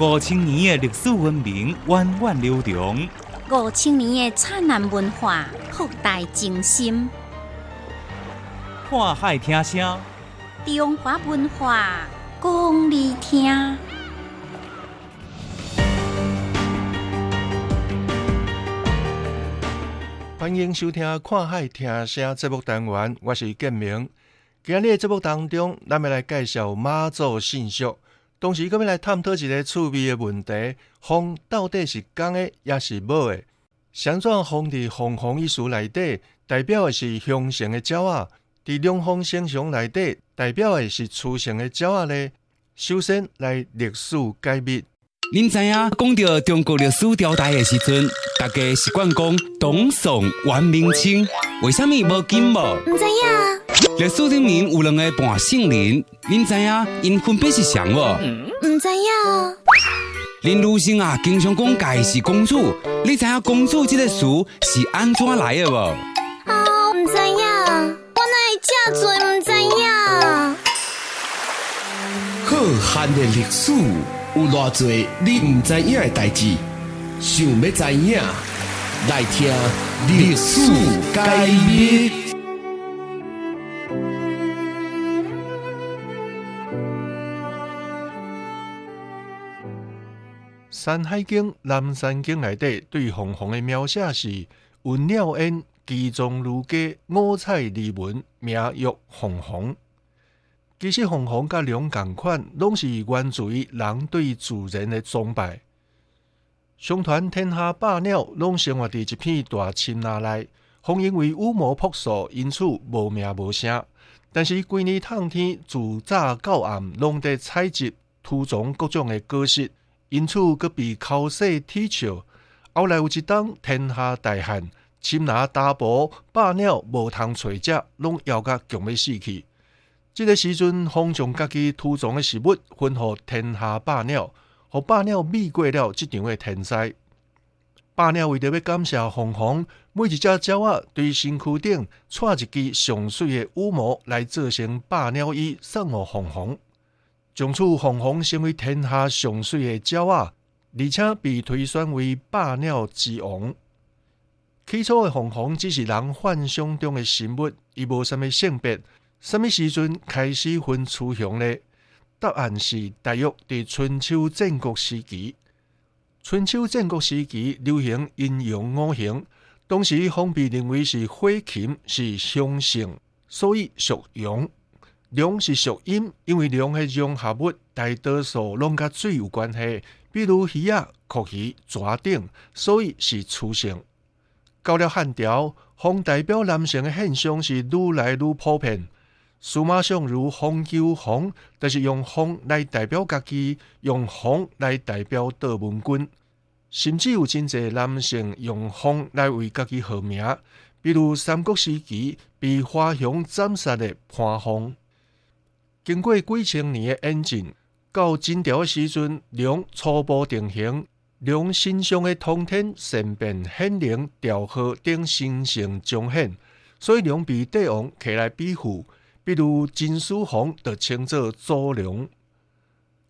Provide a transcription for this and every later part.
五千年的历史文明源远流长，五千年的灿烂文化博大精深。看海听声，中华文化讲你听。欢迎收听《看海听声》节目单元，我是建明。今日的节目当中，咱们来介绍妈祖信息。同时，佫要来探讨一个趣味的问题：风到底是刚的，抑是母的？相传风伫凤凰一书内底，代表的是雄性的鸟仔；伫龙凤星象内底，代表的是雌性的鸟仔呢？首先来历史解密。您知影讲到中国历史朝代的时阵，大家习惯讲唐宋、元、明、清，为什么无金无？唔知影。历史里面有两个半姓林，您知影因分别是谁无？唔知影。林如生啊，经常讲家是公主，你知影公主这个词是安怎来的无？啊，唔知影，我哪会这多唔知影？浩瀚的历史，有偌多你唔知影嘅代志，想要知影，来听历史解密。《山海经》《南山经》内底对凤凰的描写是：文鸟燕，其中如家，五彩离文，名曰凤凰。其实凤凰甲龙共款，拢是源自于人对自然的崇拜。相传天下百鸟拢生活伫一片大青林内，凤因为羽毛朴素，因此无名无声。但是规年透天，自早到暗，拢伫采集、屠种各种的果实。因此，佫被口舌体笑。后来有一当天下大旱，侵拿大埔百鸟无通找食，拢枵甲强要死去。这个时阵，风将家己土种的食物分予天下百鸟，互百鸟避过了这场的天灾。百鸟为着要感谢凤凰，每一只鸟仔对身躯顶带一支上水的羽毛来做成百鸟衣，送予凤凰。从此，凤凰成为天下上水的鸟仔，而且被推选为百鸟之王。起初的凤凰只是人幻想中的生物，伊无什么性别。什么时阵开始分雌雄呢？答案是大约伫春秋战国时期。春秋战国时期流行阴阳五行，当时方被认为是火禽，是雄性，所以属阳。龙是属阴，因为龙的融合物大多数拢甲水有关系，比如鱼啊、壳鱼、蛇等，所以是雌性。到了汉朝，风代表男性的现象是愈来愈普遍。数码上如风求凰，就是用红来代表家己，用红来代表道门君，甚至有真济男性用红来为家己号名，比如三国时期被华雄斩杀的潘凤。经过几千年的演进，到秦朝时阵，龙初步定型，龙身上的通天、善变、显灵、调和等神性彰显，所以龙被帝王起来庇护。比如金丝凤就称作祖龙，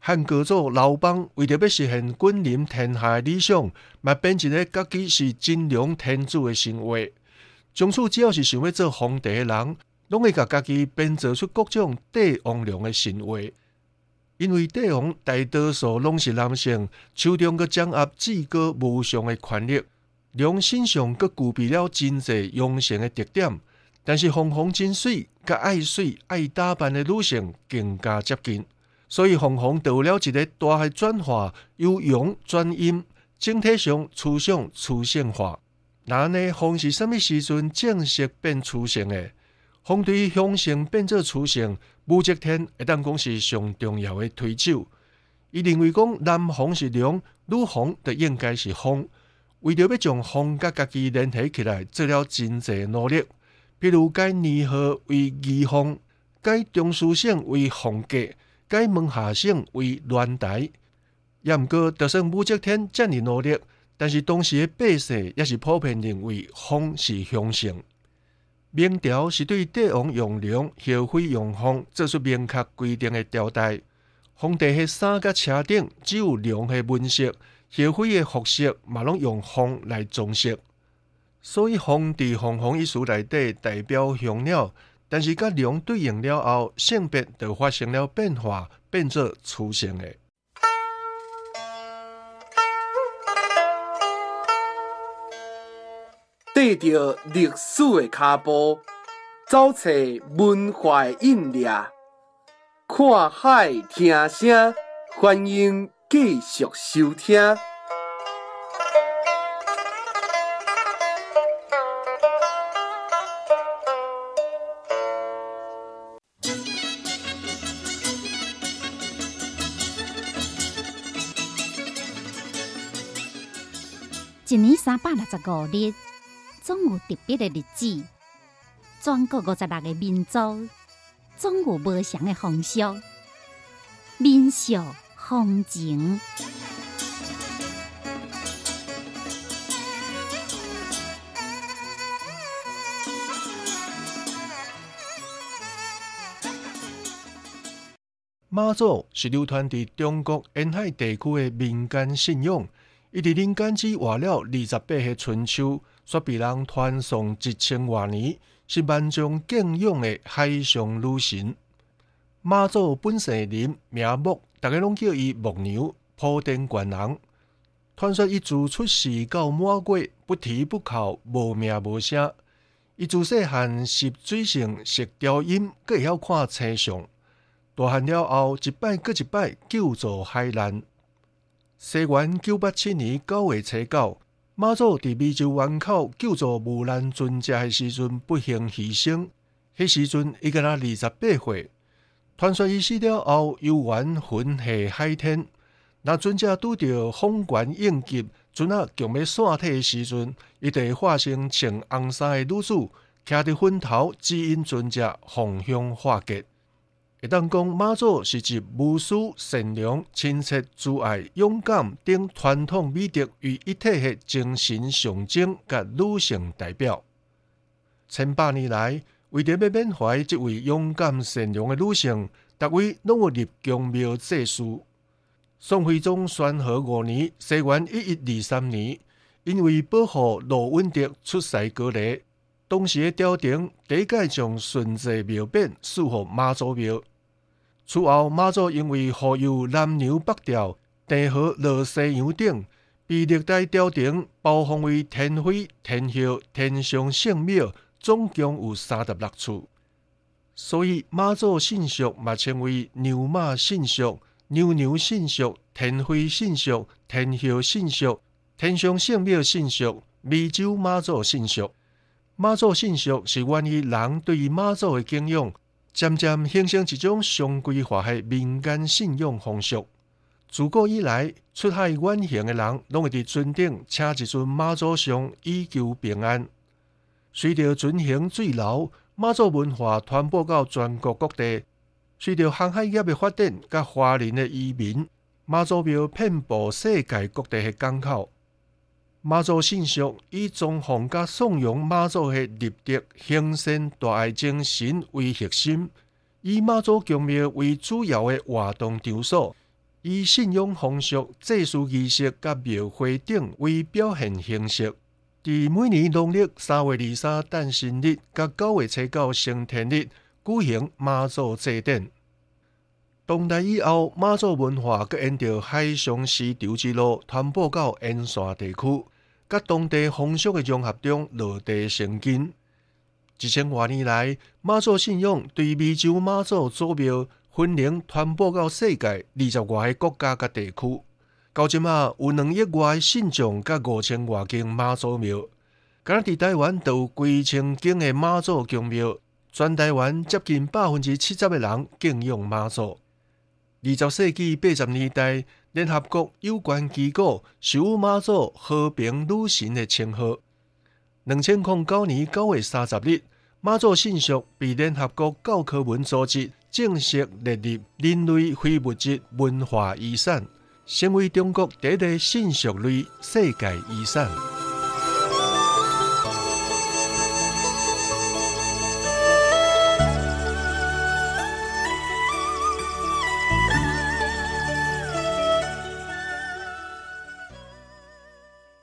汉高祖刘邦为着要实现君临天下的理想，嘛变一个家己是真龙天子的神话。从此只要是想要做皇帝的人。拢会甲家己编造出各种帝王龙的神话，因为帝王大多数拢是男性，手中佮掌握至高无上的权力，龙身上佮具备了真济阳性的特点。但是凤凰真水，佮爱水爱打扮的女性更加接近，所以凤凰得了一个大的转化，由阳转阴，整体上趋向雌性化。那呢，风是什么时阵正式变雌性的？风对于雄性变做雌性，武则天会当讲是上重要的推手。伊认为讲男凤是龙，女凤就应该是凤。为着要将风甲家己联系起来，做了真济努力。比如改年号为义凤，改中书省为凤阁，改门下省为乱台。也毋过，就算武则天遮尔努力，但是当时的百姓也是普遍认为风是凶性。明朝是对帝王用龙、后妃用风做出明确规定的朝代。皇帝的衫甲车顶只有龙的纹饰，后妃的服饰嘛拢用风来装饰。所以凤伫凤凰一书内底代表雄鸟，但是甲龙对应了后，性别就发生了变化，变做雌性的。缀着历史的脚步，走找文化的印掠，看海听声，欢迎继续收听。一年三百六十五日，总有特别的日子。全国五十六个民族，总有不同的风俗、民俗、风情。妈祖是流传伫中国沿海地区的民间信仰。伊伫人间只活了二十八个春秋，却被人传颂一千多年，是万众敬仰的海上女神。妈祖本姓林，名木，大家拢叫伊木娘、普天观人。传说伊自出世到满月，不啼不哭，无名无声。伊自细汉习水性，识调音，阁会晓看星象。大汉了后，一摆搁一摆救助海难。西元九八七年九月初九，妈祖伫美洲湾口救助无难尊者的时阵不幸牺牲。迄时阵伊敢若二十八岁。传说伊死了后，游园魂下海天。那尊者拄着风关应急，船啊强要散体的时阵，伊就会化成穿红衫的女子，徛伫坟头指引尊者方向化解。会当讲妈祖是集无私、善良、亲切、慈爱、勇敢等传统美德于一体的精神象征，甲女性代表。千百年来，为着要缅怀这位勇敢善良的女性，逐位拢有立功庙祭祀。宋徽宗宣和五年（西元一一二三年），因为保护罗文德出使高丽。当时的朝廷第一届将顺治庙匾赐予妈祖庙。此后，妈祖因为护佑南牛北调、地河落西洋等，被历代朝廷包封为天妃、天后、天上圣庙，总共有三十六处。所以，妈祖信俗嘛称为牛马信俗、牛牛信俗、天妃信俗、天后信俗、天上圣庙信俗、美洲妈祖信俗。妈祖信俗是源于人对于妈祖的敬仰，渐渐形成一种常规化的民间信仰风俗。自古以来，出海远行的人拢会伫船顶请一尊妈祖像，以求平安。随着船行水流，妈祖文化传播到全国各地。随着航海业的发展，甲华人的移民，妈祖庙遍布世界各地的港口。妈祖信俗以宗奉甲颂扬妈祖的立德、行善、大爱精神为核心，以妈祖宫庙为主要的活动场所，以信仰风俗、祭祀仪式甲庙会等为表现形式。伫每年农历三月二三诞生日甲九月初九升天日举行妈祖祭典。当代以后，妈祖文化佮沿着海上丝绸之路传播到沿线地区，甲当地风俗的融合中落地生根。一千多年来，妈祖信仰对美洲妈祖祖庙分灵传播到世界二十外个国家甲地区。到即马有两亿外信众甲五千外间妈祖庙。敢若伫台湾都有几千间的妈祖宫庙，全台湾接近百分之七十的人敬仰妈祖。二十世纪八十年代，联合国有关机构授予妈祖和平女神的称号。两千零九年九月三十日，妈祖信俗被联合国教科文组织正式列入人类非物质文化遗产，成为中国第一个信俗类世界遗产。